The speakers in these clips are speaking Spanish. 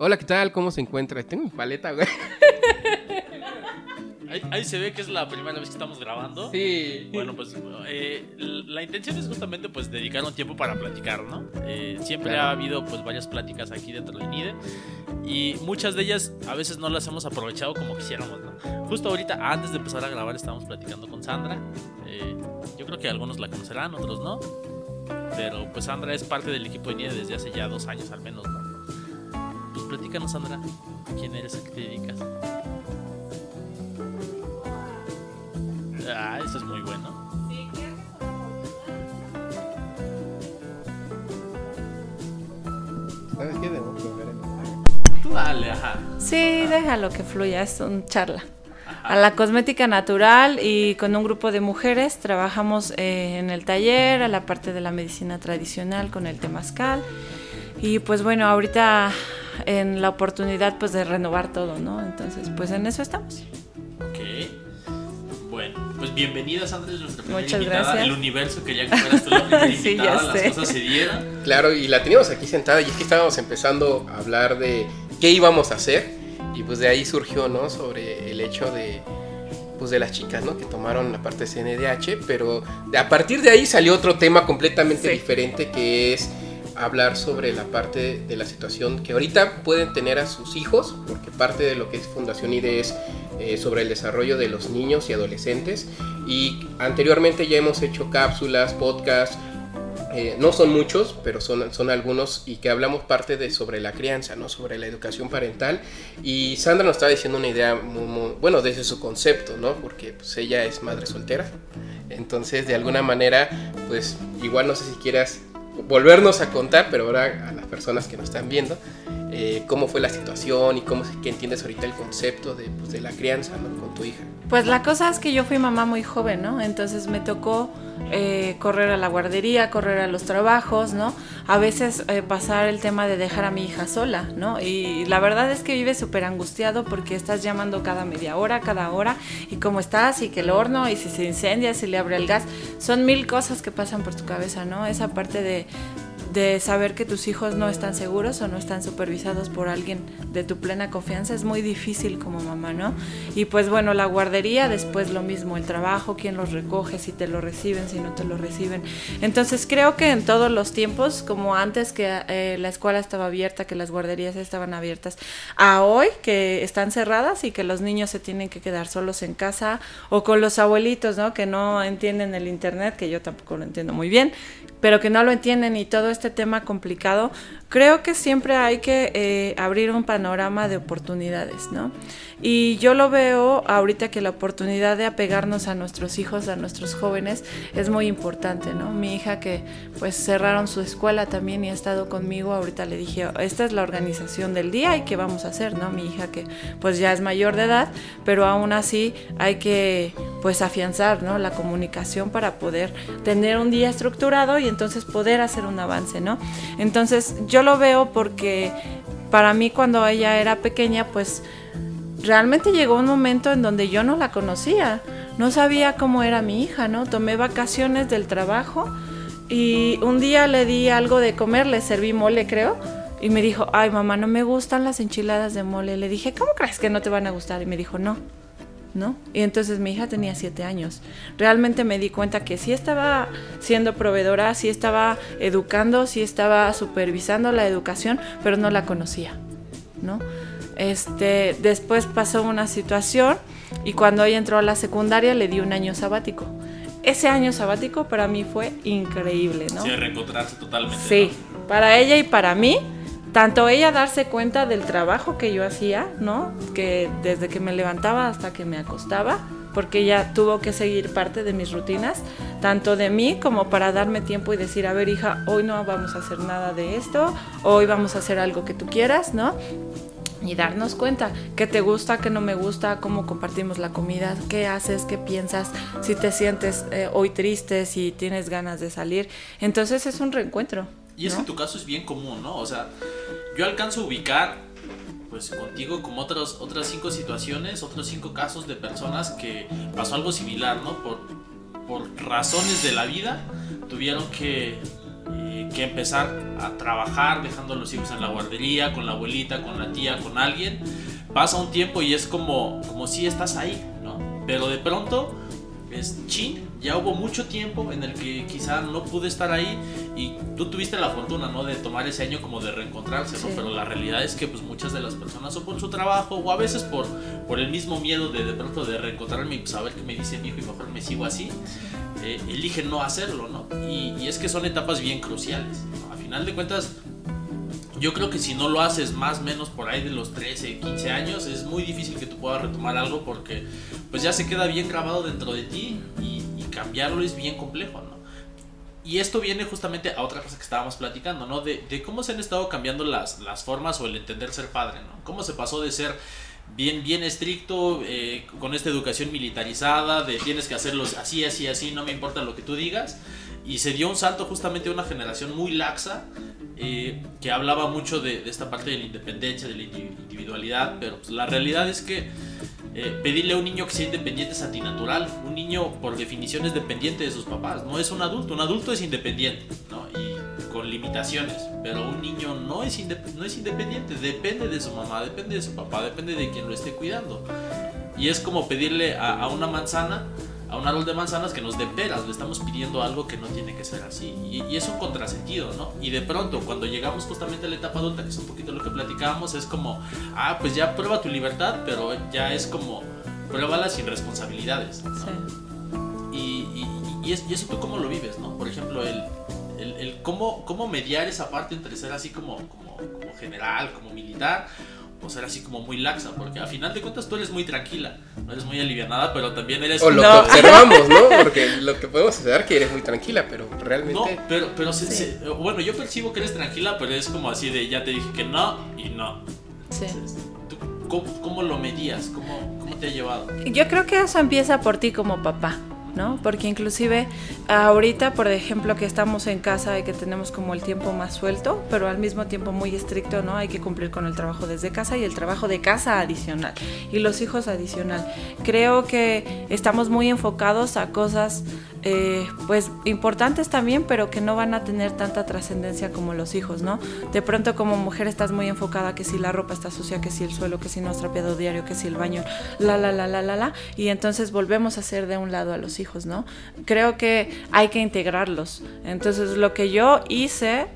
Hola, ¿qué tal? ¿Cómo se encuentra? Tengo mi paleta, güey. Ahí, se ve que es la primera vez que estamos grabando. Sí. Bueno, pues eh, la intención es justamente pues dedicar un tiempo para platicar, ¿no? Eh, siempre ha habido pues varias pláticas aquí dentro de NIDE y muchas de ellas a veces no las hemos aprovechado como quisiéramos, ¿no? Justo ahorita, antes de empezar a grabar, estábamos platicando con Sandra. Eh, yo creo que algunos la conocerán, otros no. Pero pues Sandra es parte del equipo de NIDE desde hace ya dos años al menos, ¿no? Platícanos, Sandra, ¿quién eres? ¿A qué te dedicas? Ah, eso es muy bueno. ¿Sabes qué? Debemos Tú dale, ajá. Sí, déjalo que fluya, es un charla. A la cosmética natural y con un grupo de mujeres trabajamos eh, en el taller, a la parte de la medicina tradicional con el temazcal. Y pues bueno, ahorita en la oportunidad pues de renovar todo, ¿no? Entonces pues en eso estamos. Ok. Bueno, pues bienvenida Sandra, es nuestra primera Muchas invitada. gracias. El universo que ya que fueras tú la primera Sí, invitada, ya las sé. cosas se dieron. Claro, y la teníamos aquí sentada y es que estábamos empezando a hablar de qué íbamos a hacer y pues de ahí surgió, ¿no? Sobre el hecho de pues de las chicas, ¿no? Que tomaron la parte de CNDH, pero de- a partir de ahí salió otro tema completamente Sí. diferente que es hablar sobre la parte de la situación que ahorita pueden tener a sus hijos, porque parte de lo que es Fundación IDE es eh, sobre el desarrollo de los niños y adolescentes. Y anteriormente ya hemos hecho cápsulas, podcasts, eh, no son muchos, pero son, son algunos y que hablamos parte de sobre la crianza, ¿no? sobre la educación parental. Y Sandra nos estaba diciendo una idea muy, muy- bueno, desde su concepto, ¿no? porque pues, ella es madre soltera. Entonces, de alguna manera, pues igual no sé si quieras volvernos a contar, pero ahora a las personas que nos están viendo, eh, cómo fue la situación y cómo que entiendes ahorita el concepto de, pues, la crianza con tu hija. Pues la cosa es que yo fui mamá muy joven, ¿no? Entonces me tocó eh, correr a la guardería, correr a los trabajos, ¿no? A veces eh, pasar el tema de dejar a mi hija sola, ¿no? Y la verdad es que vives súper angustiado porque estás llamando cada media hora, cada hora, y cómo estás, y que el horno, y si se incendia, si le abre el gas. Son mil cosas que pasan por tu cabeza, ¿no? Esa parte de de saber que tus hijos no están seguros o no están supervisados por alguien de tu plena confianza es muy difícil como mamá, ¿no? Y pues bueno, la guardería, después lo mismo, el trabajo, quién los recoge, si te lo reciben, si no te lo reciben. Entonces creo que en todos los tiempos, como antes que eh, la escuela estaba abierta, que las guarderías estaban abiertas, a hoy que están cerradas y que los niños se tienen que quedar solos en casa o con los abuelitos, ¿no? Que no entienden el internet, que yo tampoco lo entiendo muy bien, pero que no lo entienden y todo este tema complicado, creo que siempre hay que eh, abrir un panorama de oportunidades, ¿no? Y yo lo veo ahorita que la oportunidad de apegarnos a nuestros hijos, a nuestros jóvenes, es muy importante, ¿no? Mi hija que pues cerraron su escuela también y ha estado conmigo, ahorita le dije, esta es la organización del día y qué vamos a hacer, ¿no? Mi hija que pues ya es mayor de edad, pero aún así hay que pues afianzar, ¿no? La comunicación para poder tener un día estructurado y entonces poder hacer un avance, ¿no? Entonces yo lo veo porque para mí cuando ella era pequeña, pues realmente llegó un momento en donde yo no la conocía, no sabía cómo era mi hija, ¿no? Tomé vacaciones del trabajo y un día le di algo de comer, le serví mole, creo, y me dijo, ay mamá, no me gustan las enchiladas de mole. Le dije, ¿cómo crees que no te van a gustar? Y me dijo, no. ¿No? Y entonces mi hija tenía siete años. Realmente me di cuenta que sí estaba siendo proveedora, sí estaba educando, sí estaba supervisando la educación, pero no la conocía, ¿no? Este, después pasó una situación y cuando ella entró a la secundaria le di un año sabático. Ese año sabático para mí fue increíble, ¿no? Sí, reencontrarse totalmente. Sí, para ella y para mí, tanto ella darse cuenta del trabajo que yo hacía, ¿no? Que desde que me levantaba hasta que me acostaba, porque ella tuvo que seguir parte de mis rutinas, tanto de mí como para darme tiempo y decir, a ver hija, hoy no vamos a hacer nada de esto, hoy vamos a hacer algo que tú quieras, ¿no? y darnos cuenta qué te gusta, qué no me gusta, cómo compartimos la comida, qué haces, qué piensas, si te sientes eh, hoy triste, si tienes ganas de salir. Entonces es un reencuentro. Y es que tu caso es bien común, ¿no? O sea, yo alcanzo a ubicar, pues contigo, como otras, otras cinco situaciones, otros cinco casos de personas que pasó algo similar, ¿no? Por, por razones de la vida tuvieron que eh, que empezar a trabajar dejando a los hijos en la guardería, con la abuelita, con la tía, con alguien. Pasa un tiempo y es como, como si estás ahí, ¿no? Pero de pronto es chin, ya hubo mucho tiempo en el que quizá no pude estar ahí y tú tuviste la fortuna, ¿no? De tomar ese año como de reencontrarse, ¿no? Pero la realidad es que pues muchas de las personas o por su trabajo o a veces por, por el mismo miedo de de pronto de reencontrarme y saber pues, qué me dice mi hijo y mejor me sigo así, eh, eligen no hacerlo, ¿no? Y, y, es que son etapas bien cruciales, ¿no? A final de cuentas... Yo creo que si no lo haces más o menos por ahí de los 13, 15 años, es muy difícil que tú puedas retomar algo porque pues ya se queda bien grabado dentro de ti y, cambiarlo es bien complejo, ¿no? Y esto viene justamente a otra cosa que estábamos platicando, ¿no? De, cómo se han estado cambiando las, las, formas o el entender ser padre, ¿no? Cómo se pasó de ser bien, bien estricto, eh, con esta educación militarizada, de tienes que hacerlos así, así, así, no me importa lo que tú digas. Y se dio un salto justamente a una generación muy laxa, eh, que hablaba mucho de, de, esta parte de la independencia, de la individualidad, pero pues, la realidad es que eh, pedirle a un niño que sea independiente es antinatural. Un niño, por definición, es dependiente de sus papás. No es un adulto. Un adulto es independiente, ¿no? Y con limitaciones. Pero un niño no es, no es independiente. Depende de su mamá, depende de su papá, depende de quien lo esté cuidando. Y es como pedirle a, a una manzana a un árbol de manzanas que nos dé peras, le estamos pidiendo algo que no tiene que ser así. Y, y, es un contrasentido, ¿no? Y de pronto, cuando llegamos justamente a la etapa adulta, que es un poquito lo que platicábamos, es como, ah, pues ya prueba tu libertad, pero ya es como, pruébala sin responsabilidades. ¿no? Sí. Y, y, y, es, y, eso tú cómo lo vives, ¿no? Por ejemplo, el, el, el cómo, cómo mediar esa parte entre ser así como, como, como general, como militar, o ser así como muy laxa, porque a final de cuentas tú eres muy tranquila, no eres muy alivianada, pero también eres... O lo no. que observamos, ¿no? Porque lo que podemos observar que eres muy tranquila, pero realmente... No, pero, pero se, sí. se, bueno, yo percibo que eres tranquila, pero es como así de ya te dije que no y no. Sí. ¿Tú, cómo, cómo, lo medías? ¿Cómo, ¿Cómo te ha llevado? Yo creo que eso empieza por ti como papá. ¿No? Porque inclusive ahorita, por ejemplo, que estamos en casa y que tenemos como el tiempo más suelto, pero al mismo tiempo muy estricto, ¿no? Hay que cumplir con el trabajo desde casa y el trabajo de casa adicional y los hijos adicional. Creo que estamos muy enfocados a cosas eh, pues importantes también, pero que no van a tener tanta trascendencia como los hijos, ¿no? De pronto como mujer estás muy enfocada que si la ropa está sucia, que si el suelo, que si no has trapeado diario, que si el baño, la, la, la, la, la, la, y entonces volvemos a hacer de un lado a los hijos, ¿no? Creo que hay que integrarlos. Entonces lo que yo hice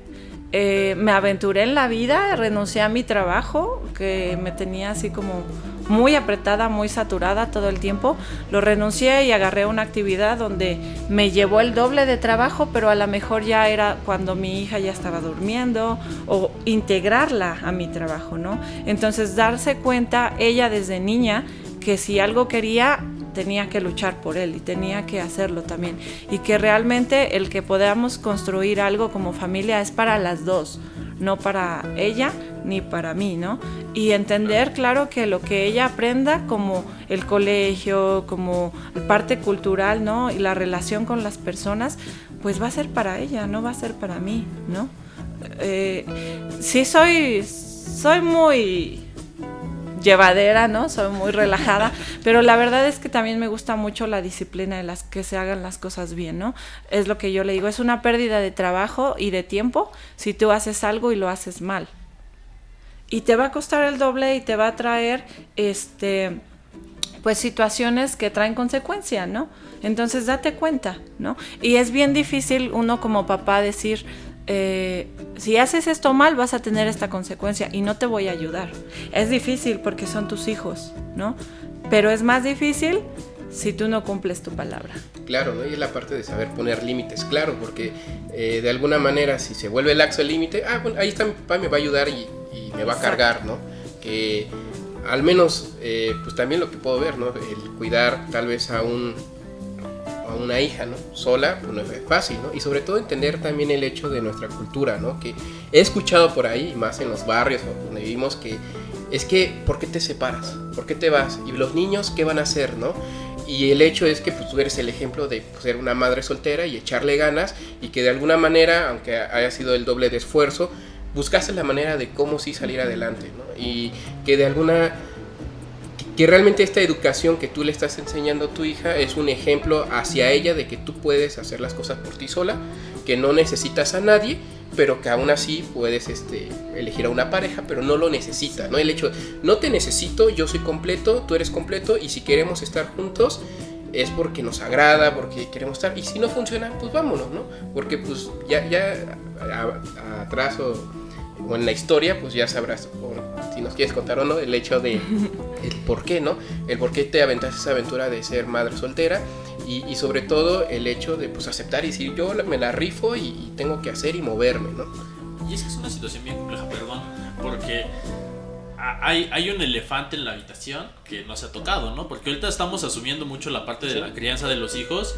eh, me aventuré en la vida, renuncié a mi trabajo, que me tenía así como muy apretada, muy saturada todo el tiempo. Lo renuncié y agarré una actividad donde me llevó el doble de trabajo, pero a lo mejor ya era cuando mi hija ya estaba durmiendo o integrarla a mi trabajo, ¿no? Entonces darse cuenta ella desde niña que si algo quería tenía que luchar por él y tenía que hacerlo también. Y que realmente el que podamos construir algo como familia es para las dos, no para ella ni para mí, ¿no? Y entender, claro, que lo que ella aprenda como el colegio, como parte cultural, ¿no? Y la relación con las personas, pues va a ser para ella, no va a ser para mí, ¿no? Eh, sí soy, soy muy llevadera, ¿no? Soy muy relajada, pero la verdad es que también me gusta mucho la disciplina de las que se hagan las cosas bien, ¿no? Es lo que yo le digo, es una pérdida de trabajo y de tiempo si tú haces algo y lo haces mal. Y te va a costar el doble y te va a traer este pues situaciones que traen consecuencia, ¿no? Entonces date cuenta, ¿no? Y es bien difícil uno como papá decir, eh, si haces esto mal vas a tener esta consecuencia y no te voy a ayudar. Es difícil porque son tus hijos, ¿no? Pero es más difícil si tú no cumples tu palabra. Claro, ¿no? Y es la parte de saber poner límites, claro, porque eh, de alguna manera si se vuelve laxo el límite, ah, bueno, ahí está mi papá, me va a ayudar y, y me va a cargar, ¿no? Que al menos, eh, pues también lo que puedo ver, ¿no? El cuidar tal vez a un a una hija, ¿no? Sola, pues no es fácil, ¿no? Y sobre todo entender también el hecho de nuestra cultura, ¿no? Que he escuchado por ahí, más en los barrios donde vivimos, que es que, ¿por qué te separas? ¿Por qué te vas? ¿Y los niños qué van a hacer, no? Y el hecho es que pues, tú eres el ejemplo de pues, ser una madre soltera y echarle ganas y que de alguna manera, aunque haya sido el doble de esfuerzo, buscaste la manera de cómo sí salir adelante, ¿no? Y que de alguna que realmente esta educación que tú le estás enseñando a tu hija es un ejemplo hacia ella de que tú puedes hacer las cosas por ti sola, que no necesitas a nadie, pero que aún así puedes este, elegir a una pareja, pero no lo necesita, ¿no? El hecho, no te necesito, yo soy completo, tú eres completo, y si queremos estar juntos, es porque nos agrada, porque queremos estar, y si no funciona, pues vámonos, ¿no? Porque pues ya, ya atrás o o en la historia, pues ya sabrás, si nos quieres contar o no, el hecho de el por qué, ¿no? El por qué te aventaste esa aventura de ser madre soltera y, sobre todo el hecho de pues aceptar y decir yo me la rifo y, tengo que hacer y moverme, ¿no? Y es que es una situación bien compleja, perdón, porque hay, hay, un elefante en la habitación que no se ha tocado, ¿no? Porque ahorita estamos asumiendo mucho la parte de la crianza de los hijos,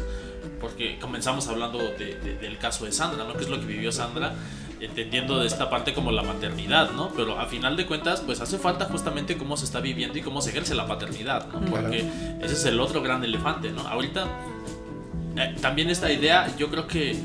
porque comenzamos hablando del caso de Sandra, ¿no? Que es lo que vivió Sandra entendiendo de esta parte como la maternidad, ¿no? Pero a final de cuentas, pues hace falta justamente cómo se está viviendo y cómo se ejerce la paternidad, ¿no? Porque ese es el otro gran elefante, ¿no? Ahorita, eh, también esta idea, yo creo que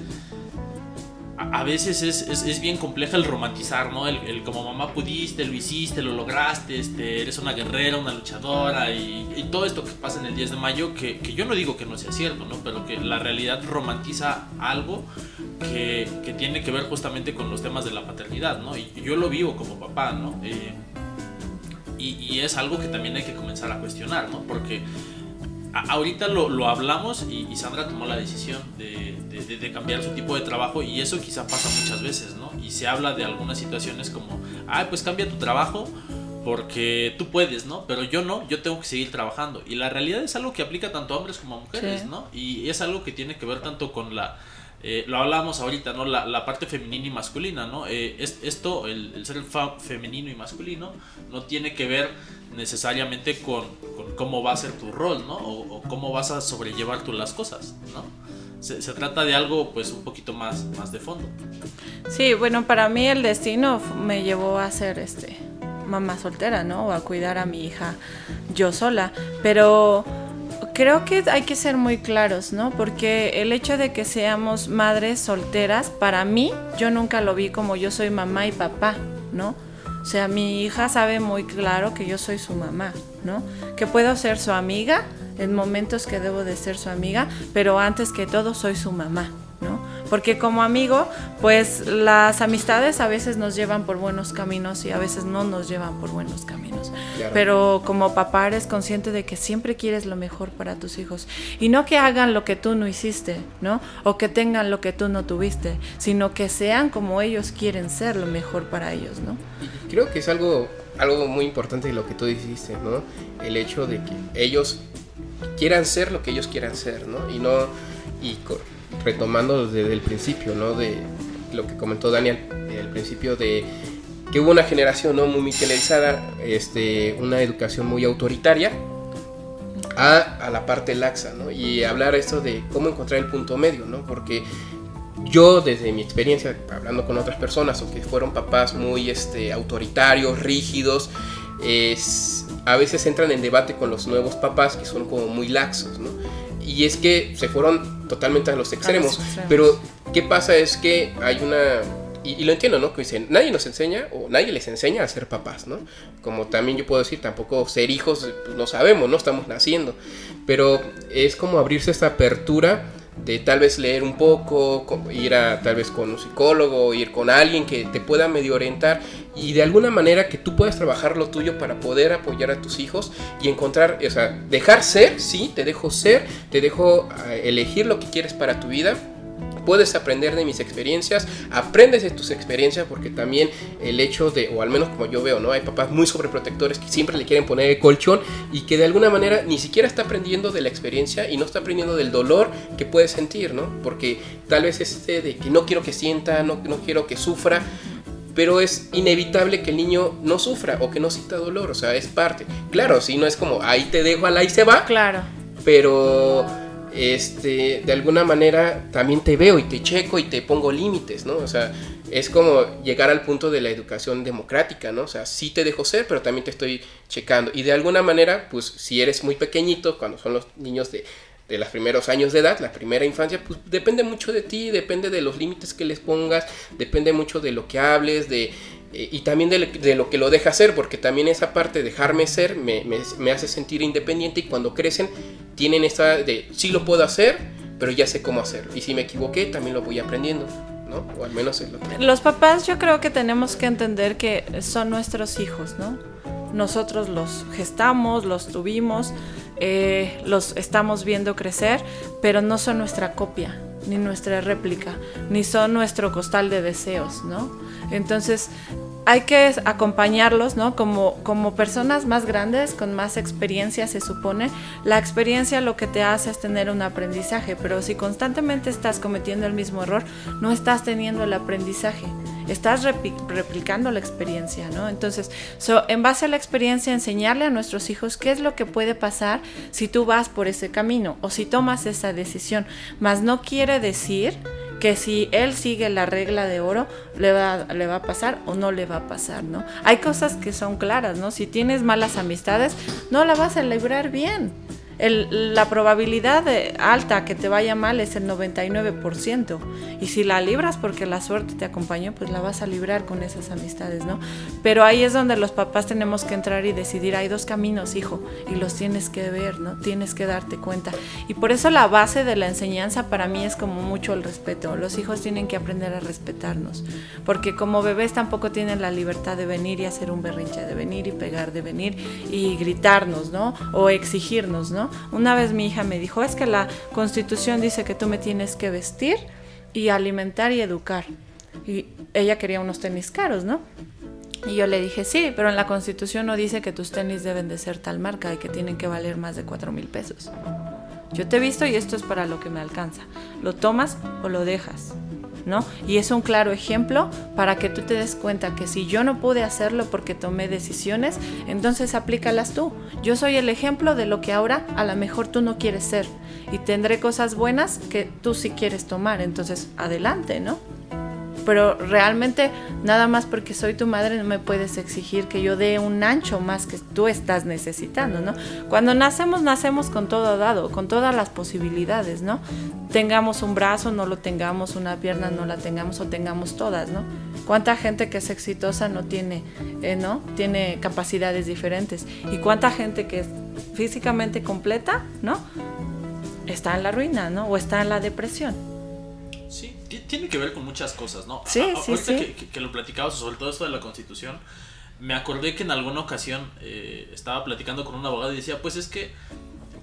a, veces es, es, bien compleja el romantizar, ¿no? El, como mamá pudiste, lo hiciste, lo lograste, este, eres una guerrera, una luchadora y, todo esto que pasa en el 10 de mayo, que, que, yo no digo que no sea cierto, ¿no? Pero que la realidad romantiza algo que, que, tiene que ver justamente con los temas de la paternidad, ¿no? Y yo lo vivo como papá, ¿no? Eh, y, y, es algo que también hay que comenzar a cuestionar, ¿no? Porque ahorita lo, lo hablamos y, Sandra tomó la decisión de, de, cambiar su tipo de trabajo y eso quizá pasa muchas veces, ¿no? Y se habla de algunas situaciones como, ah, pues cambia tu trabajo porque tú puedes, ¿no? Pero yo no, yo tengo que seguir trabajando. Y la realidad es algo que aplica tanto a hombres como a mujeres, ¿no? Y es algo que tiene que ver tanto con la eh, lo hablamos ahorita, ¿no? La, parte femenina y masculina, ¿no? Eh, es, esto, el, ser femenino y masculino, no tiene que ver necesariamente con, cómo va a ser tu rol, ¿no? O, cómo vas a sobrellevar tú las cosas, ¿no? Se, trata de algo, pues, un poquito más, más de fondo. Sí, bueno, para mí el destino me llevó a ser, este, mamá soltera, ¿no? O a cuidar a mi hija yo sola, pero creo que hay que ser muy claros, ¿no? Porque el hecho de que seamos madres solteras, para mí, yo nunca lo vi como yo soy mamá y papá, ¿no? O sea, mi hija sabe muy claro que yo soy su mamá, ¿no? Que puedo ser su amiga en momentos que debo de ser su amiga, pero antes que todo soy su mamá, ¿no? Porque como amigo, pues las amistades a veces nos llevan por buenos caminos y a veces no nos llevan por buenos caminos. Pero como papá eres consciente de que siempre quieres lo mejor para tus hijos. Y no que hagan lo que tú no hiciste, ¿no? O que tengan lo que tú no tuviste, sino que sean como ellos quieren ser lo mejor para ellos, ¿no? creo que es algo, algo muy importante de lo que tú dijiste, ¿no? El hecho de que ellos quieran ser lo que ellos quieran ser, ¿no? Y no... Y retomando desde el principio, ¿no? De lo que comentó Daniel, el principio de que hubo una generación ¿no? muy mitelarizada, este, una educación muy autoritaria, a, a, la parte laxa, ¿no? Y hablar esto de cómo encontrar el punto medio, ¿no? Porque yo, desde mi experiencia, hablando con otras personas, o que fueron papás muy este, autoritarios, rígidos, es, a veces entran en debate con los nuevos papás que son como muy laxos, ¿no? Y es que se fueron totalmente a los extremos. Pero, ¿qué pasa? Es que hay una y, lo entiendo, ¿no? Que dicen, nadie nos enseña o nadie les enseña a ser papás, ¿no? Como también yo puedo decir, tampoco ser hijos, pues no sabemos, ¿no? Estamos naciendo. Pero es como abrirse esta apertura de tal vez leer un poco, ir a tal vez con un psicólogo, ir con alguien que te pueda medio orientar y de alguna manera que tú puedas trabajar lo tuyo para poder apoyar a tus hijos y encontrar, o sea, dejar ser, sí, te dejo ser, te dejo eh, elegir lo que quieres para tu vida, puedes aprender de mis experiencias, aprendes de tus experiencias porque también el hecho de, o al menos como yo veo, ¿no? Hay papás muy sobreprotectores que siempre le quieren poner el colchón y que de alguna manera ni siquiera está aprendiendo de la experiencia y no está aprendiendo del dolor que puede sentir, ¿no? Porque tal vez este de que no quiero que sienta, no, no quiero que sufra, pero es inevitable que el niño no sufra o que no sienta dolor, o sea, es parte. Claro, si no es como ahí te dejo, al ahí se va. Claro. Pero este, de alguna manera también te veo y te checo y te pongo límites, ¿no? O sea, es como llegar al punto de la educación democrática, ¿no? O sea, sí te dejo ser, pero también te estoy checando. Y de alguna manera, pues si eres muy pequeñito, cuando son los niños de, de los primeros años de edad, la primera infancia, pues depende mucho de ti, depende de los límites que les pongas, depende mucho de lo que hables, de y también de, lo que lo deja hacer, porque también esa parte, dejarme ser, me, me, hace sentir independiente y cuando crecen tienen esta de, sí lo puedo hacer, pero ya sé cómo hacer. Y si me equivoqué, también lo voy aprendiendo. ¿no? O al menos es lo que... Los papás yo creo que tenemos que entender que son nuestros hijos, ¿no? Nosotros los gestamos, los tuvimos, eh, los estamos viendo crecer, pero no son nuestra copia, ni nuestra réplica, ni son nuestro costal de deseos, ¿no? Entonces, hay que acompañarlos, ¿no? Como, como personas más grandes, con más experiencia, se supone. La experiencia lo que te hace es tener un aprendizaje, pero si constantemente estás cometiendo el mismo error, no estás teniendo el aprendizaje. Estás replicando la experiencia, ¿no? Entonces, en base a la experiencia, enseñarle a nuestros hijos qué es lo que puede pasar si tú vas por ese camino o si tomas esa decisión. Mas no quiere decir que si él sigue la regla de oro, le va, le va a pasar o no le va a pasar, ¿no? Hay cosas que son claras, ¿no? Si tienes malas amistades, no la vas a librar bien la probabilidad alta que te vaya mal es el 99%. Y si la libras porque la suerte te acompañó, pues la vas a librar con esas amistades, ¿no? Pero ahí es donde los papás tenemos que entrar y decidir, hay dos caminos, hijo, y los tienes que ver, ¿no? Tienes que darte cuenta. Y por eso la base de la enseñanza para mí es como mucho el respeto. Los hijos tienen que aprender a respetarnos, porque como bebés tampoco tienen la libertad de venir y hacer un berrinche, de venir y pegar, de venir y gritarnos, ¿no? O exigirnos, ¿no? Una vez mi hija me dijo, es que la constitución dice que tú me tienes que vestir y alimentar y educar. Y ella quería unos tenis caros, ¿no? Y yo le dije, sí, pero en la constitución no dice que tus tenis deben de ser tal marca y que tienen que valer más de cuatro mil pesos. Yo te he visto y esto es para lo que me alcanza. ¿Lo tomas o lo dejas? ¿No? Y es un claro ejemplo para que tú te des cuenta que si yo no pude hacerlo porque tomé decisiones, entonces aplícalas tú. Yo soy el ejemplo de lo que ahora a lo mejor tú no quieres ser y tendré cosas buenas que tú sí quieres tomar, entonces adelante, ¿no? Pero realmente nada más porque soy tu madre no me puedes exigir que yo dé un ancho más que tú estás necesitando, ¿no? Cuando nacemos, nacemos con todo dado, con todas las posibilidades, ¿no? Tengamos un brazo, no lo tengamos, una pierna, no la tengamos o tengamos todas, ¿no? ¿Cuánta gente que es exitosa no tiene, eh, ¿no? Tiene capacidades diferentes? ¿Y cuánta gente que es físicamente completa, ¿no? Está en la ruina, ¿no? O está en la depresión tiene que ver con muchas cosas, ¿no? Sí, sí, sí. Que, lo platicabas sobre todo esto de la constitución, me acordé que en alguna ocasión eh, estaba platicando con un abogado y decía, pues es que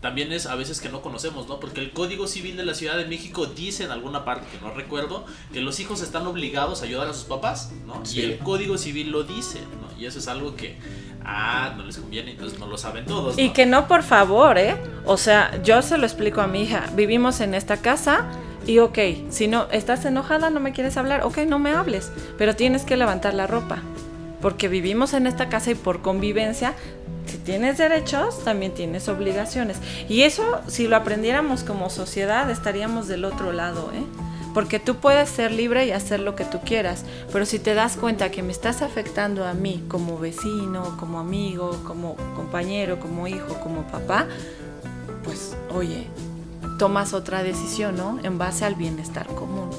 también es a veces que no conocemos, ¿no? Porque el Código Civil de la Ciudad de México dice en alguna parte, que no recuerdo, que los hijos están obligados a ayudar a sus papás, ¿no? Y el Código Civil lo dice, ¿no? Y eso es algo que, ah, no les conviene, entonces no lo saben todos. Y que no, por favor, ¿eh? O sea, yo se lo explico a mi hija, vivimos en esta casa y ok, si no estás enojada, no me quieres hablar, ok, no me hables, pero tienes que levantar la ropa. Porque vivimos en esta casa y por convivencia, si tienes derechos, también tienes obligaciones. Y eso, si lo aprendiéramos como sociedad, estaríamos del otro lado, ¿eh? Porque tú puedes ser libre y hacer lo que tú quieras, pero si te das cuenta que me estás afectando a mí como vecino, como amigo, como compañero, como hijo, como papá, pues oye, tomas otra decisión, ¿no? En base al bienestar común.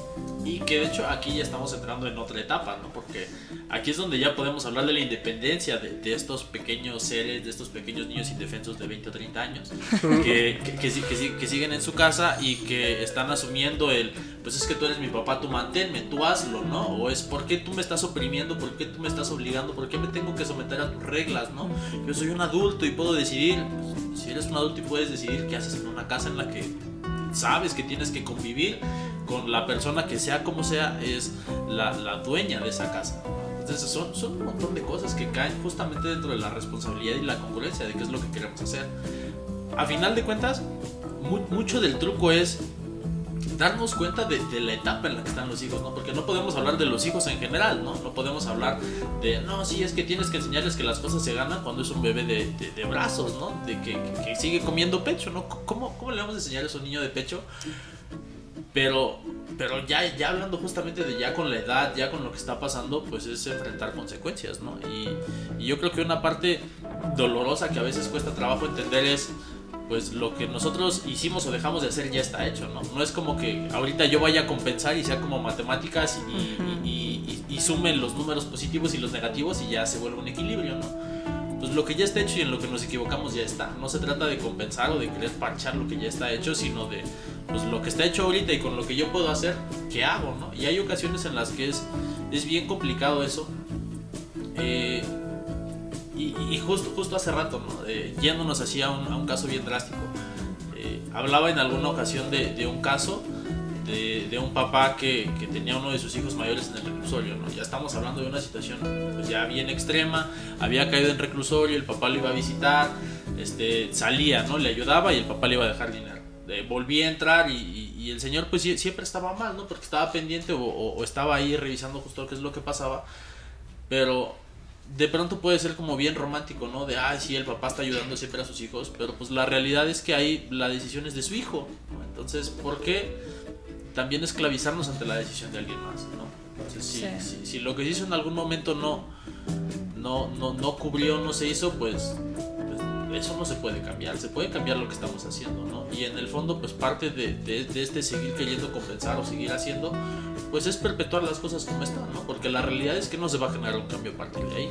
Y que de hecho aquí ya estamos entrando en otra etapa, ¿no? Porque aquí es donde ya podemos hablar de la independencia de, estos pequeños seres, de estos pequeños niños indefensos de 20 o 30 años, que, que, que, siguen en su casa y que están asumiendo el, pues es que tú eres mi papá, tú manténme, tú hazlo, ¿no? O es, ¿por qué tú me estás oprimiendo? ¿Por qué tú me estás obligando? ¿Por qué me tengo que someter a tus reglas, ¿no? Yo soy un adulto y puedo decidir, pues, si eres un adulto y puedes decidir qué haces en una casa en la que sabes que tienes que convivir con la persona que sea como sea, es la, la dueña de esa casa. Entonces son, son un montón de cosas que caen justamente dentro de la responsabilidad y la congruencia de qué es lo que queremos hacer. A final de cuentas, mucho del truco es darnos cuenta de, la etapa en la que están los hijos, ¿no? Porque no podemos hablar de los hijos en general, ¿no? No podemos hablar de, no, sí, es que tienes que enseñarles que las cosas se ganan cuando es un bebé de, de, brazos, ¿no? De que, sigue comiendo pecho, ¿no? ¿Cómo, ¿Cómo, le vamos a enseñar a un niño de pecho? Pero, pero ya, ya hablando justamente de ya con la edad, ya con lo que está pasando, pues es enfrentar consecuencias, ¿no? Y yo creo que una parte dolorosa que a veces cuesta trabajo entender es pues lo que nosotros hicimos o dejamos de hacer ya está hecho, ¿no? No es como que ahorita yo vaya a compensar y sea como matemáticas y, y sumen los números positivos y los negativos y ya se vuelve un equilibrio, ¿no? Pues lo que ya está hecho y en lo que nos equivocamos ya está. No se trata de compensar o de querer parchar lo que ya está hecho, sino de pues lo que está hecho ahorita y con lo que yo puedo hacer, ¿qué hago? ¿no? Y hay ocasiones en las que es, es bien complicado eso. Eh, y, justo, justo hace rato, ¿no? Eh, yéndonos así a un, caso bien drástico. Eh, hablaba en alguna ocasión de, de un caso de, un papá que, que, tenía uno de sus hijos mayores en el reclusorio. ¿no? Ya estamos hablando de una situación pues, ya bien extrema. Había caído en reclusorio, el papá lo iba a visitar, este, salía, ¿no? le ayudaba y el papá le iba a dejar dinero. volvía a entrar y, y, el señor pues siempre estaba mal, ¿no? porque estaba pendiente o, o, estaba ahí revisando justo qué es lo que pasaba. Pero de pronto puede ser como bien romántico, ¿no? De, ah, sí, el papá está ayudando siempre a sus hijos, pero pues la realidad es que ahí la decisión es de su hijo. Entonces, ¿por qué? también esclavizarnos ante la decisión de alguien más, ¿no? Entonces, si, lo que se hizo en algún momento no, no, no, no cubrió, no se hizo, pues, eso no se puede cambiar, se puede cambiar lo que estamos haciendo, ¿no? Y en el fondo, pues parte de, de, este seguir queriendo compensar o seguir haciendo, pues es perpetuar las cosas como están, ¿no? Porque la realidad es que no se va a generar un cambio a partir de ahí,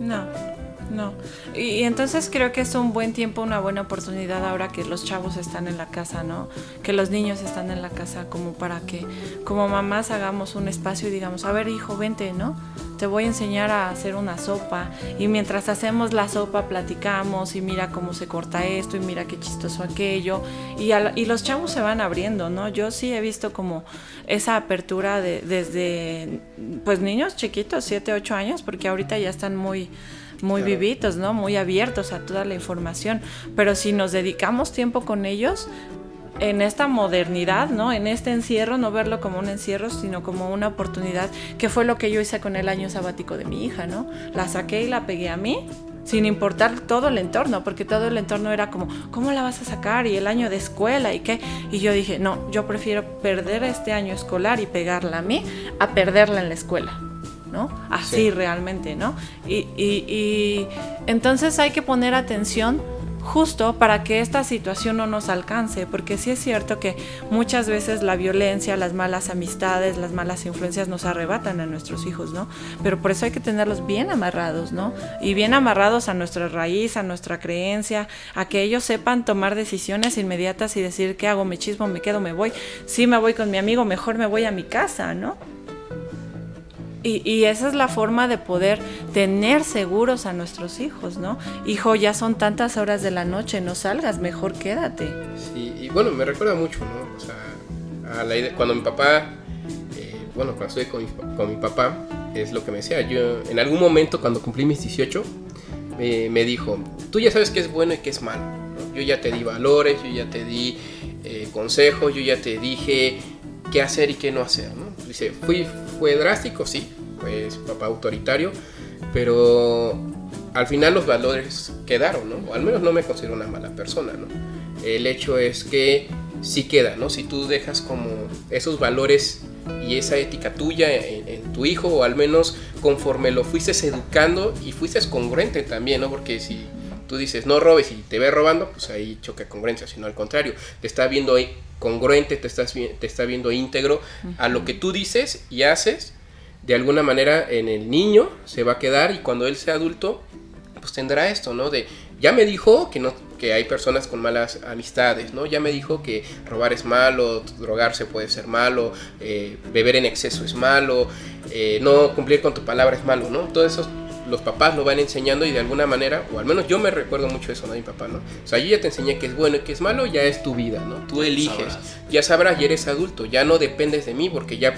¿no? No. No. Y, entonces creo que es un buen tiempo, una buena oportunidad ahora que los chavos están en la casa, ¿no? Que los niños están en la casa como para que como mamás hagamos un espacio y digamos, a ver hijo, vente, ¿no? Te voy a enseñar a hacer una sopa y mientras hacemos la sopa platicamos y mira cómo se corta esto y mira qué chistoso aquello y, y los chavos se van abriendo, ¿no? Yo sí he visto como esa apertura de, desde pues niños chiquitos, 7, 8 años, porque ahorita ya están muy muy vivitos, ¿no? Muy abiertos a toda la información. Pero si nos dedicamos tiempo con ellos, en esta modernidad, ¿no? En este encierro, no verlo como un encierro, sino como una oportunidad, que fue lo que yo hice con el año sabático de mi hija, ¿no? La saqué y la pegué a mí, sin importar todo el entorno, porque todo el entorno era como, ¿cómo la vas a sacar? Y el año de escuela y qué. Y yo dije, no, yo prefiero perder este año escolar y pegarla a mí a perderla en la escuela. ¿No? Así realmente, ¿no? Y, y, entonces hay que poner atención justo para que esta situación no nos alcance, porque sí es cierto que muchas veces la violencia, las malas amistades, las malas influencias nos arrebatan a nuestros hijos, ¿no? Pero por eso hay que tenerlos bien amarrados, ¿no? Y bien amarrados a nuestra raíz, a nuestra creencia, a que ellos sepan tomar decisiones inmediatas y decir, ¿qué hago? ¿Me chismo? ¿Me quedo? ¿Me voy? Si me voy con mi amigo, mejor me voy a mi casa, ¿no? Y, esa es la forma de poder tener seguros a nuestros hijos, ¿no? Hijo, ya son tantas horas de la noche, no salgas, mejor quédate. Sí, y bueno, me recuerda mucho, ¿no? O sea, a la idea, cuando mi papá, eh, bueno, cuando estuve con mi, con mi, papá, es lo que me decía. Yo, en algún momento, cuando cumplí mis 18, me dijo, tú ya sabes qué es bueno y qué es malo. Yo ya te di valores, yo ya te di eh, consejos, yo ya te dije qué hacer y qué no hacer, ¿no? Dice, fui, fue drástico, sí, pues papá autoritario, pero al final los valores quedaron, ¿no? O al menos no me considero una mala persona, ¿no? El hecho es que sí queda, ¿no? Si tú dejas como esos valores y esa ética tuya en, tu hijo, o al menos conforme lo fuiste educando y fuiste congruente también, ¿no? Porque si tú dices no robes y te ve robando, pues ahí choca congruencia, sino al contrario, te está viendo congruente, te, estás, te está viendo íntegro a lo que tú dices y haces de alguna manera en el niño se va a quedar y cuando él sea adulto, pues tendrá esto, ¿no? De, ya me dijo que no que hay personas con malas amistades, ¿no? Ya me dijo que robar es malo, drogarse puede ser malo, eh, beber en exceso es malo, eh, no cumplir con tu palabra es malo, ¿no? Todo eso los papás lo van enseñando y de alguna manera, o al menos yo me recuerdo mucho eso, ¿no? Mi papá, ¿no? O sea, yo ya te enseñé que es bueno y que es malo, ya es tu vida, ¿no? Tú eliges, ya sabrás y eres adulto, ya no dependes de mí porque ya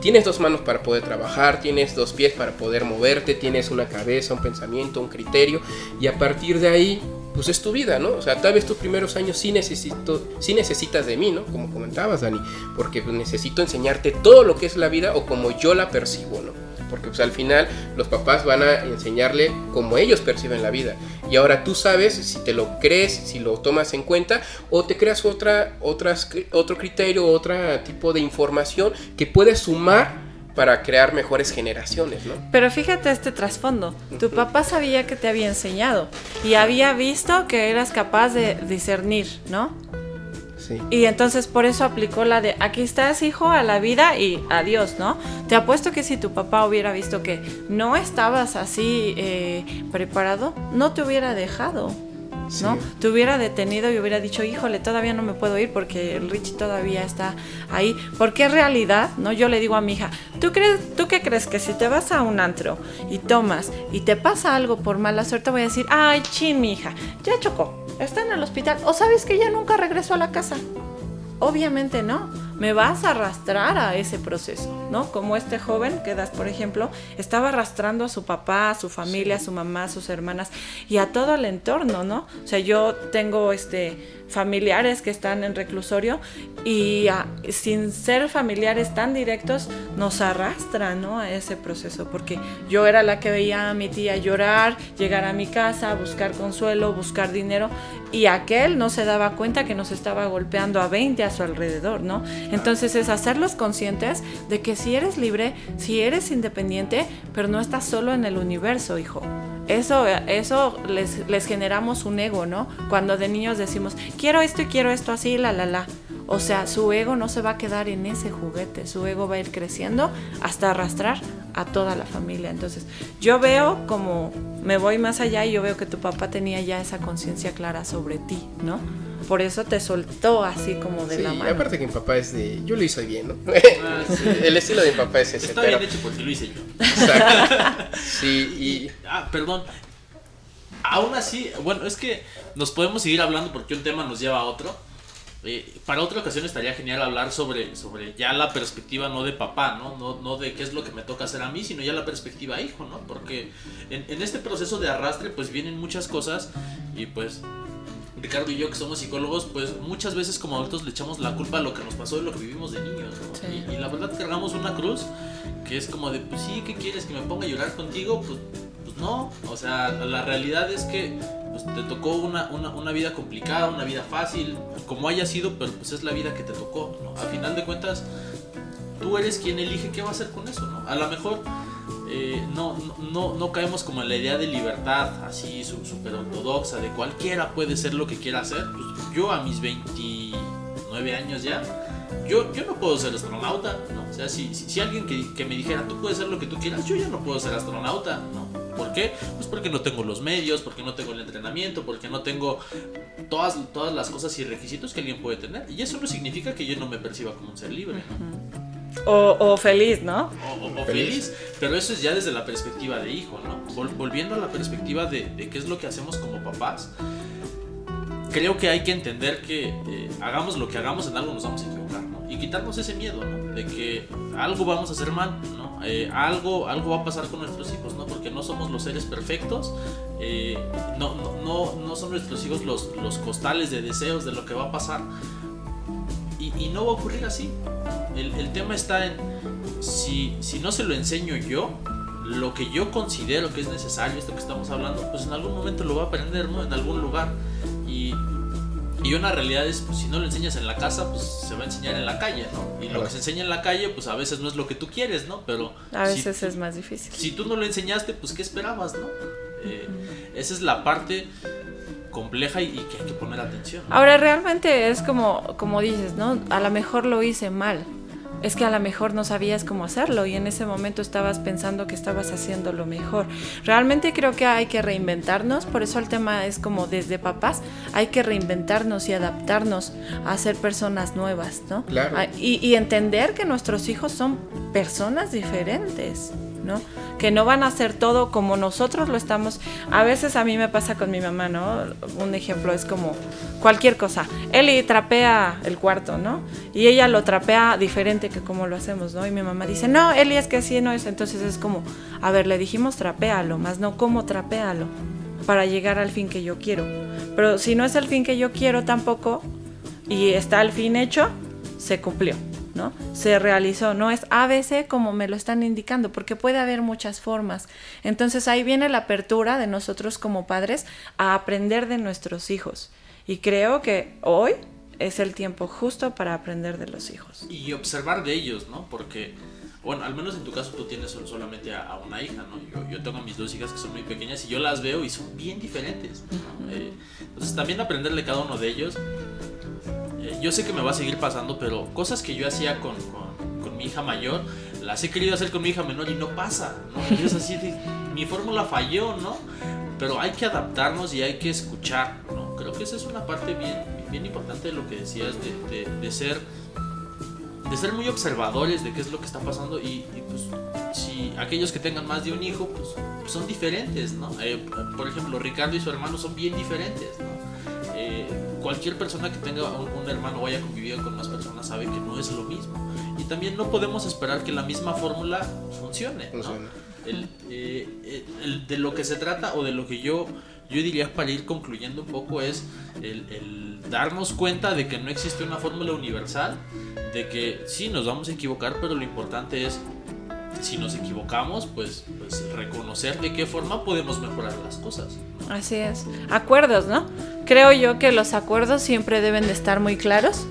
tienes dos manos para poder trabajar, tienes dos pies para poder moverte, tienes una cabeza, un pensamiento, un criterio y a partir de ahí pues es tu vida, ¿no? O sea, tal vez tus primeros años sí, necesito, sí necesitas de mí, ¿no? Como comentabas, Dani, porque necesito enseñarte todo lo que es la vida o como yo la percibo, ¿no? Porque pues, al final los papás van a enseñarle cómo ellos perciben la vida. Y ahora tú sabes si te lo crees, si lo tomas en cuenta o te creas otra, otras, otro criterio, otro tipo de información que puedes sumar para crear mejores generaciones, ¿no? Pero fíjate este trasfondo. Tu papá sabía que te había enseñado y había visto que eras capaz de discernir, ¿no? Y entonces por eso aplicó la de aquí estás hijo a la vida y adiós, ¿no? Te apuesto que si tu papá hubiera visto que no estabas así eh, preparado, no te hubiera dejado. ¿no? Te hubiera detenido y hubiera dicho, híjole, todavía no me puedo ir porque el Richie todavía está ahí. Porque es realidad, ¿no? Yo le digo a mi hija, ¿tú, crees, ¿tú qué crees que si te vas a un antro y tomas y te pasa algo por mala suerte, voy a decir, ay, chin, mi hija, ya chocó, está en el hospital, o sabes que ya nunca regresó a la casa? Obviamente no me vas a arrastrar a ese proceso, ¿no? Como este joven que das, por ejemplo, estaba arrastrando a su papá, a su familia, a su mamá, a sus hermanas y a todo el entorno, ¿no? O sea, yo tengo este familiares que están en reclusorio y ah, sin ser familiares tan directos nos arrastran ¿no? a ese proceso porque yo era la que veía a mi tía llorar, llegar a mi casa, buscar consuelo, buscar dinero y aquel no se daba cuenta que nos estaba golpeando a 20 a su alrededor, ¿no? Entonces es hacerlos conscientes de que si eres libre, si eres independiente, pero no estás solo en el universo, hijo eso, eso les, les, generamos un ego, ¿no? Cuando de niños decimos, quiero esto y quiero esto así, la, la, la. O sea, su ego no se va a quedar en ese juguete, su ego va a ir creciendo hasta arrastrar a toda la familia. Entonces, yo veo como me voy más allá y yo veo que tu papá tenía ya esa conciencia clara sobre ti, ¿no? Por eso te soltó así como de la mano. aparte que mi papá es de. Yo lo hice bien, ¿no? Ah, El estilo de mi papá es ese. Está bien hecho porque lo hice yo. Exacto. Sí, y. Ah, perdón. Aún así, bueno, es que nos podemos seguir hablando porque un tema nos lleva a otro. Eh, para otra ocasión estaría genial hablar sobre, sobre ya la perspectiva no de papá, ¿no? ¿no? No de qué es lo que me toca hacer a mí, sino ya la perspectiva hijo, ¿no? Porque en, en este proceso de arrastre pues vienen muchas cosas y pues Ricardo y yo que somos psicólogos, pues muchas veces como adultos le echamos la culpa a lo que nos pasó y lo que vivimos de niños. Y, la verdad cargamos una cruz que es como de, pues sí, ¿qué quieres? ¿Que me ponga a llorar contigo? Pues, pues no. O sea, la realidad es que pues, te tocó una, una, una, vida complicada, una vida fácil, como haya sido, pero pues es la vida que te tocó. ¿no? A final de cuentas, tú eres quien elige qué va a hacer con eso. ¿no? A lo mejor eh, no, no, no, caemos como en la idea de libertad así súper ortodoxa, de cualquiera puede ser lo que quiera hacer. Pues yo a mis 29 años ya, yo, yo no puedo ser astronauta, ¿no? O sea, si, si, alguien que, que, me dijera, tú puedes ser lo que tú quieras, yo ya no puedo ser astronauta, ¿no? ¿Por qué? Pues porque no tengo los medios, porque no tengo el entrenamiento, porque no tengo todas, todas las cosas y requisitos que alguien puede tener. Y eso no significa que yo no me perciba como un ser libre, ¿no? O, feliz, ¿no? O, feliz. Pero eso es ya desde la perspectiva de hijo, ¿no? volviendo a la perspectiva de, qué es lo que hacemos como papás, creo que hay que entender que eh, hagamos lo que hagamos, en algo nos vamos a equivocar, ¿no? Y quitarnos ese miedo, ¿no? De que algo vamos a hacer mal, ¿no? Eh, algo, algo va a pasar con nuestros hijos, ¿no? Porque no somos los seres perfectos, eh, no, no, no, no, son nuestros hijos los, los costales de deseos de lo que va a pasar. Y, y no va a ocurrir así, el, tema está en si, si no se lo enseño yo, lo que yo considero que es necesario, esto que estamos hablando, pues en algún momento lo va a aprender, ¿no? En algún lugar. Y, y una realidad es, pues si no lo enseñas en la casa, pues se va a enseñar en la calle, ¿no? Y lo que se enseña en la calle, pues a veces no es lo que tú quieres, ¿no? Pero... A veces es más difícil. Si tú no lo enseñaste, pues ¿qué esperabas, no? Eh, esa es la parte compleja y, que hay que poner atención. Ahora, realmente es como, como dices, ¿no? A lo mejor lo hice mal es que a lo mejor no sabías cómo hacerlo y en ese momento estabas pensando que estabas haciendo lo mejor. Realmente creo que hay que reinventarnos, por eso el tema es como desde papás, hay que reinventarnos y adaptarnos a ser personas nuevas, ¿no? Claro. Y, y entender que nuestros hijos son personas diferentes. ¿no? Que no van a hacer todo como nosotros lo estamos. A veces a mí me pasa con mi mamá, ¿no? Un ejemplo es como cualquier cosa. Eli trapea el cuarto, ¿no? Y ella lo trapea diferente que como lo hacemos, ¿no? Y mi mamá dice, no, Eli es que así no es. Entonces es como, a ver, le dijimos trapéalo, más no cómo trapéalo para llegar al fin que yo quiero. Pero si no es el fin que yo quiero tampoco y está el fin hecho, se cumplió. ¿No? Se realizó, no es ABC como me lo están indicando, porque puede haber muchas formas. Entonces ahí viene la apertura de nosotros como padres a aprender de nuestros hijos. Y creo que hoy es el tiempo justo para aprender de los hijos. Y observar de ellos, ¿no? Porque, bueno, al menos en tu caso tú tienes solamente a, una hija, ¿no? Yo, tengo a mis dos hijas que son muy pequeñas y yo las veo y son bien diferentes. Eh, entonces también aprender de cada uno de ellos yo sé que me va a seguir pasando, pero cosas que yo hacía con, con, mi hija mayor, las he querido hacer con mi hija menor y no pasa, ¿no? Y es así, mi fórmula falló, ¿no? Pero hay que adaptarnos y hay que escuchar, ¿no? Creo que esa es una parte bien, bien importante de lo que decías, de, de, ser de ser muy observadores de qué es lo que está pasando y, pues si aquellos que tengan más de un hijo pues son diferentes, ¿no? Eh, por ejemplo, Ricardo y su hermano son bien diferentes, ¿no? Eh, cualquier persona que tenga un, hermano o haya convivido con más personas sabe que no es lo mismo. Y también no podemos esperar que la misma fórmula funcione, ¿no? Eh, el, de lo que se trata o de lo que yo, yo diría para ir concluyendo un poco es el, el darnos cuenta de que no existe una fórmula universal, de que sí nos vamos a equivocar, pero lo importante es si nos equivocamos, pues, pues reconocer de qué forma podemos mejorar las cosas. Así es. Acuerdos, ¿no? Creo yo que los acuerdos siempre deben de estar muy claros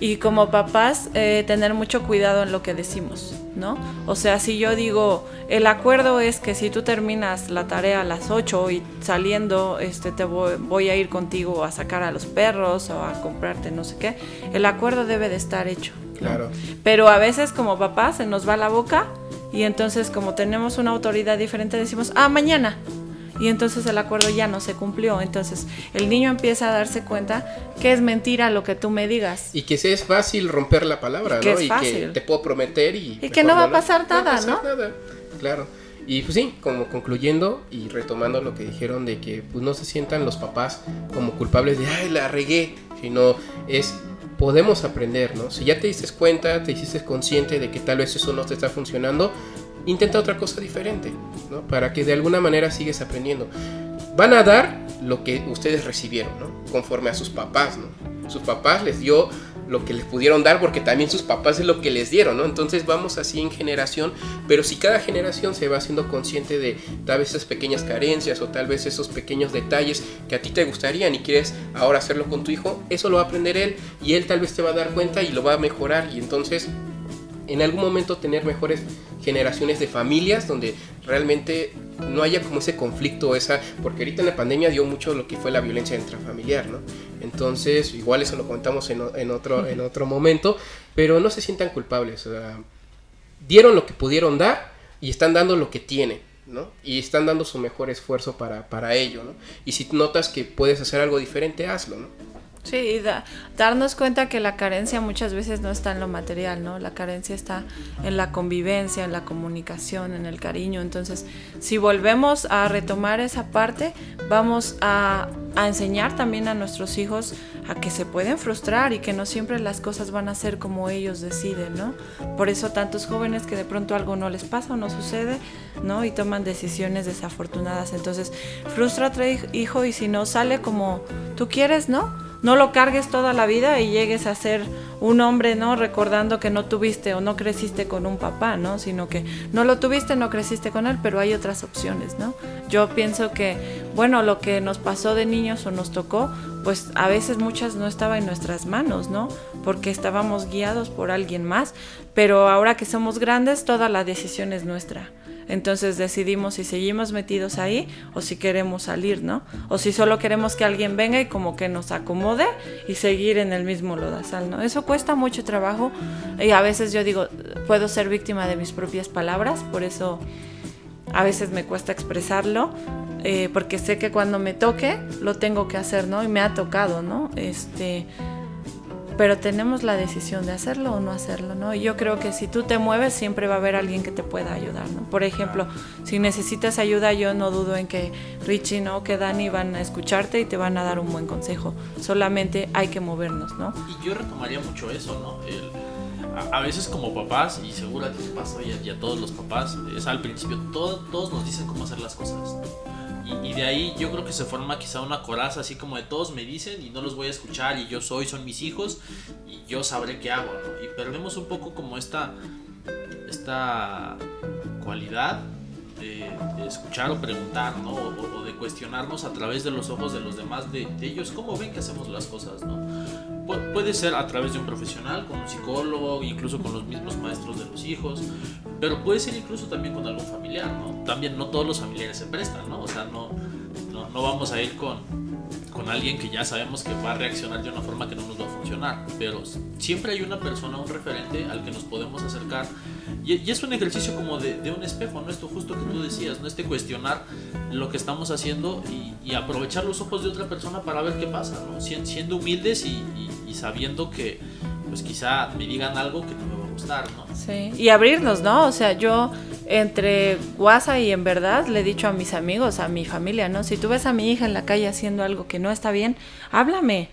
y como papás eh, tener mucho cuidado en lo que decimos, ¿no? O sea, si yo digo, el acuerdo es que si tú terminas la tarea a las 8 y saliendo este, te voy, voy a ir contigo a sacar a los perros o a comprarte no sé qué, el acuerdo debe de estar hecho. Claro. Pero a veces como papás se nos va la boca y entonces como tenemos una autoridad diferente decimos, ah, mañana. Y entonces el acuerdo ya no se cumplió. Entonces el niño empieza a darse cuenta que es mentira lo que tú me digas. Y que es fácil romper la palabra, ¿no? y que te puedo prometer y... Y que no va a pasar nada, ¿no? Nada. Claro. Y pues sí, como concluyendo y retomando lo que dijeron de que pues no se sientan los papás como culpables de, ay, la regué, sino es podemos aprender, ¿no? Si ya te diste cuenta, te hiciste consciente de que tal vez eso no te está funcionando, intenta otra cosa diferente, ¿no? Para que de alguna manera sigues aprendiendo. Van a dar lo que ustedes recibieron, ¿no? Conforme a sus papás, ¿no? Sus papás les dio lo que les pudieron dar porque también sus papás es lo que les dieron, ¿no? Entonces vamos así en generación, pero si cada generación se va haciendo consciente de tal vez esas pequeñas carencias o tal vez esos pequeños detalles que a ti te gustarían y quieres ahora hacerlo con tu hijo, eso lo va a aprender él y él tal vez te va a dar cuenta y lo va a mejorar y entonces en algún momento tener mejores generaciones de familias donde realmente no haya como ese conflicto, esa, porque ahorita en la pandemia dio mucho lo que fue la violencia intrafamiliar, ¿no? Entonces, igual eso lo comentamos en, en otro, en otro momento, pero no se sientan culpables, o sea, dieron lo que pudieron dar y están dando lo que tienen. ¿no? Y están dando su mejor esfuerzo para, para ello, ¿no? Y si notas que puedes hacer algo diferente, hazlo, ¿no? Sí, darnos cuenta que la carencia muchas veces no está en lo material, ¿no? La carencia está en la convivencia, en la comunicación, en el cariño. Entonces, si volvemos a retomar esa parte, vamos a, a enseñar también a nuestros hijos a que se pueden frustrar y que no siempre las cosas van a ser como ellos deciden, ¿no? Por eso tantos jóvenes que de pronto algo no les pasa o no sucede, ¿no? Y toman decisiones desafortunadas. Entonces, frustra a tu hijo y si no sale como tú quieres, ¿no? No lo cargues toda la vida y llegues a ser un hombre, ¿no? Recordando que no tuviste o no creciste con un papá, ¿no? Sino que no lo tuviste, no creciste con él, pero hay otras opciones, ¿no? Yo pienso que, bueno, lo que nos pasó de niños o nos tocó, pues a veces muchas no estaba en nuestras manos, ¿no? Porque estábamos guiados por alguien más, pero ahora que somos grandes, toda la decisión es nuestra. Entonces decidimos si seguimos metidos ahí o si queremos salir, ¿no? O si solo queremos que alguien venga y como que nos acomode y seguir en el mismo lodazal, ¿no? Eso cuesta mucho trabajo y a veces yo digo, puedo ser víctima de mis propias palabras, por eso a veces me cuesta expresarlo, eh, porque sé que cuando me toque lo tengo que hacer, ¿no? Y me ha tocado, ¿no? Este, pero tenemos la decisión de hacerlo o no hacerlo, ¿no? Y yo creo que si tú te mueves siempre va a haber alguien que te pueda ayudar, ¿no? Por ejemplo, si necesitas ayuda, yo no dudo en que Richie, ¿no? Que Dani van a escucharte y te van a dar un buen consejo. Solamente hay que movernos, ¿no? Y yo retomaría mucho eso, ¿no? a, veces como papás, y seguro a ti te pasa y a, todos los papás, es al principio, todos nos dicen cómo hacer las cosas. Y, de ahí yo creo que se forma quizá una coraza así como de todos me dicen y no los voy a escuchar y yo soy, son mis hijos y yo sabré qué hago, ¿no? Y perdemos un poco como esta, esta cualidad de, escuchar o preguntar, ¿no? O, de cuestionarnos a través de los ojos de los demás, de, de ellos, cómo ven que hacemos las cosas, ¿no? puede ser a través de un profesional, con un psicólogo, incluso con los mismos maestros de los hijos, pero puede ser incluso también con algún familiar, ¿no? También no todos los familiares se prestan, ¿no? O sea, no, no, vamos a ir con, con alguien que ya sabemos que va a reaccionar de una forma que no nos va a funcionar. Pero siempre hay una persona, un referente al que nos podemos acercar. Y, es un ejercicio como de, un espejo, ¿no? Esto justo que tú decías, ¿no? Este cuestionar lo que estamos haciendo y, aprovechar los ojos de otra persona para ver qué pasa, ¿no? Siendo humildes y, y sabiendo que pues quizá me digan algo que no me va a gustar, ¿no? Sí, y abrirnos, ¿no? O sea, yo entre guasa y en verdad le he dicho a mis amigos, a mi familia, ¿no? Si tú ves a mi hija en la calle haciendo algo que no está bien, háblame.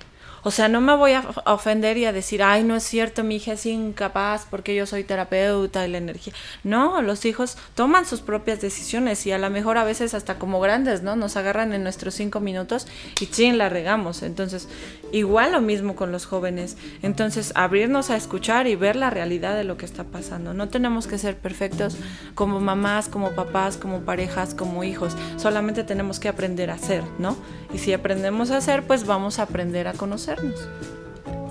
O sea, no me voy a ofender y a decir, ay, no es cierto, mi hija es incapaz porque yo soy terapeuta y la energía. No, los hijos toman sus propias decisiones y a lo mejor a veces hasta como grandes, ¿no? Nos agarran en nuestros cinco minutos y chin, la regamos. Entonces, igual lo mismo con los jóvenes. Entonces, abrirnos a escuchar y ver la realidad de lo que está pasando. No tenemos que ser perfectos como mamás, como papás, como parejas, como hijos. Solamente tenemos que aprender a ser, ¿no? Y si aprendemos a hacer, pues vamos a aprender a conocernos.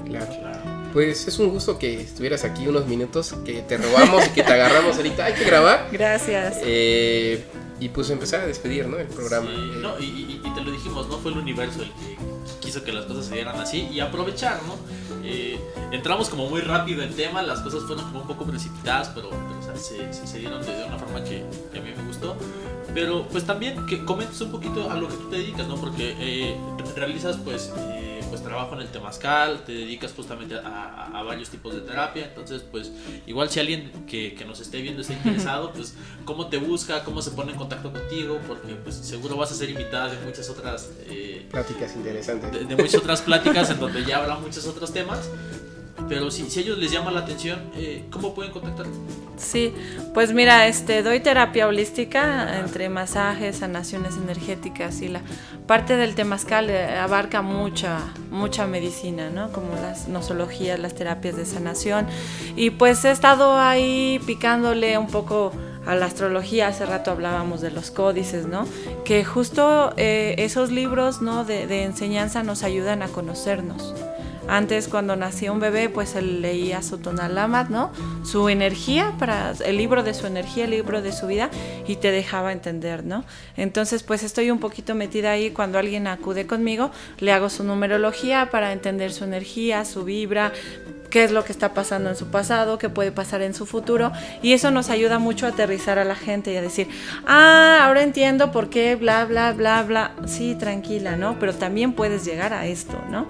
Claro. Pues es un gusto que estuvieras aquí unos minutos, que te robamos y que te agarramos ahorita. Hay que grabar. Gracias. Eh, y pues empezar a despedir, ¿no? El programa. no, y, te lo dijimos, ¿no? Fue el universo el que quiso que las cosas se dieran así y aprovechar, ¿no? Eh, entramos como muy rápido en tema, las cosas fueron como un poco precipitadas, pero, se, dieron de, una forma que, que a mí me gustó. Pero pues también que comentes un poquito a lo que tú te dedicas, ¿no? Porque eh, realizas pues, eh, pues trabajo en el temazcal, te dedicas justamente a, varios tipos de terapia, entonces pues igual si alguien que, que, nos esté viendo está interesado, pues cómo te busca, cómo se pone en contacto contigo, porque pues seguro vas a ser invitada de muchas otras... Eh, pláticas interesantes. De, de muchas otras pláticas en donde ya habrá muchos otros temas. Pero si, si a ellos les llama la atención, eh, ¿cómo pueden contactar? Sí, pues mira, este, doy terapia holística entre masajes, sanaciones energéticas y la parte del temazcal eh, abarca mucha, mucha medicina, ¿no? Como las nosologías, las terapias de sanación. Y pues he estado ahí picándole un poco a la astrología, hace rato hablábamos de los códices, ¿no? Que justo eh, esos libros, ¿no? De, de enseñanza nos ayudan a conocernos. Antes cuando nacía un bebé, pues él leía su tonalamat, ¿no? Su energía, para el libro de su energía, el libro de su vida, y te dejaba entender, ¿no? Entonces, pues estoy un poquito metida ahí cuando alguien acude conmigo, le hago su numerología para entender su energía, su vibra, qué es lo que está pasando en su pasado, qué puede pasar en su futuro, y eso nos ayuda mucho a aterrizar a la gente y a decir, ah, ahora entiendo por qué, bla, bla, bla, bla, sí, tranquila, ¿no? Pero también puedes llegar a esto, ¿no?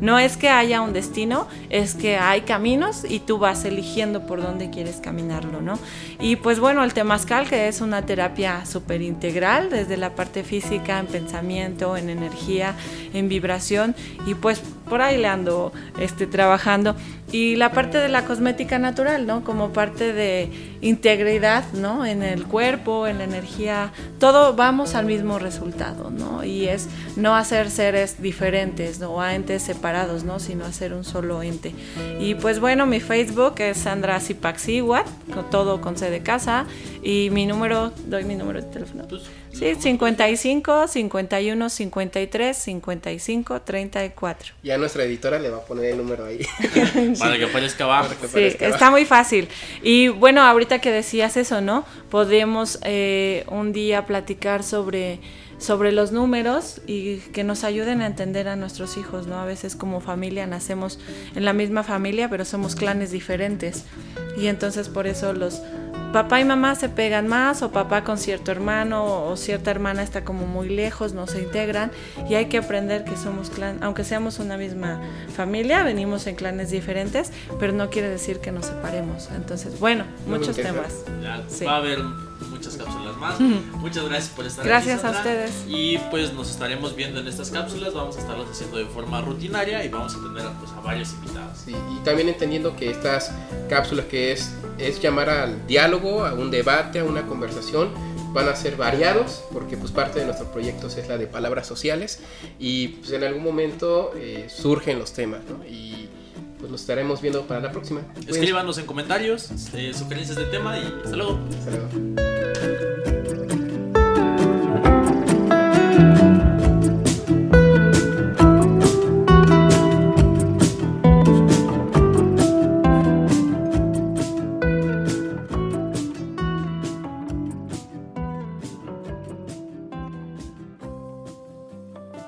No es que haya un destino, es que hay caminos y tú vas eligiendo por dónde quieres caminarlo, ¿no? Y pues bueno, el temazcal, que es una terapia súper integral, desde la parte física, en pensamiento, en energía, en vibración, y pues por ahí le ando este, trabajando. Y la parte de la cosmética natural, ¿no? Como parte de integridad, ¿no? En el cuerpo, en la energía, todo vamos al mismo resultado, ¿no? Y es no hacer seres diferentes, ¿no? O entes separados, ¿no? Sino hacer un solo ente. Y pues bueno, mi Facebook es Sandra Zipaxiwat, con todo con C de casa. Y mi número, doy mi número de teléfono. Sí, 55, 51, 53, 55, 34. Ya nuestra editora le va a poner el número ahí. Para que aparezca abajo. Sí, está muy fácil. Y bueno, ahorita que decías eso, ¿no? Podemos eh, un día platicar sobre sobre los números y que nos ayuden a entender a nuestros hijos, ¿no? A veces como familia nacemos en la misma familia, pero somos clanes diferentes. Y entonces por eso los papá y mamá se pegan más o papá con cierto hermano o cierta hermana está como muy lejos, no se integran y hay que aprender que somos clan, aunque seamos una misma familia, venimos en clanes diferentes, pero no quiere decir que nos separemos. Entonces, bueno, muchos temas. Va a haber muchas cápsulas más. Muchas gracias por estar gracias aquí. Gracias a ustedes. Y pues nos estaremos viendo en estas cápsulas, vamos a estarlas haciendo de forma rutinaria y vamos a tener pues, a varios invitados. y también entendiendo que estas cápsulas que es, es llamar al diálogo, a un debate, a una conversación, van a ser variados, porque pues parte de nuestros proyectos es la de palabras sociales y pues en algún momento eh, surgen los temas, ¿no? Y pues los estaremos viendo para la próxima. Escríbanos en comentarios, eh, sugerencias de tema y hasta luego. Hasta luego.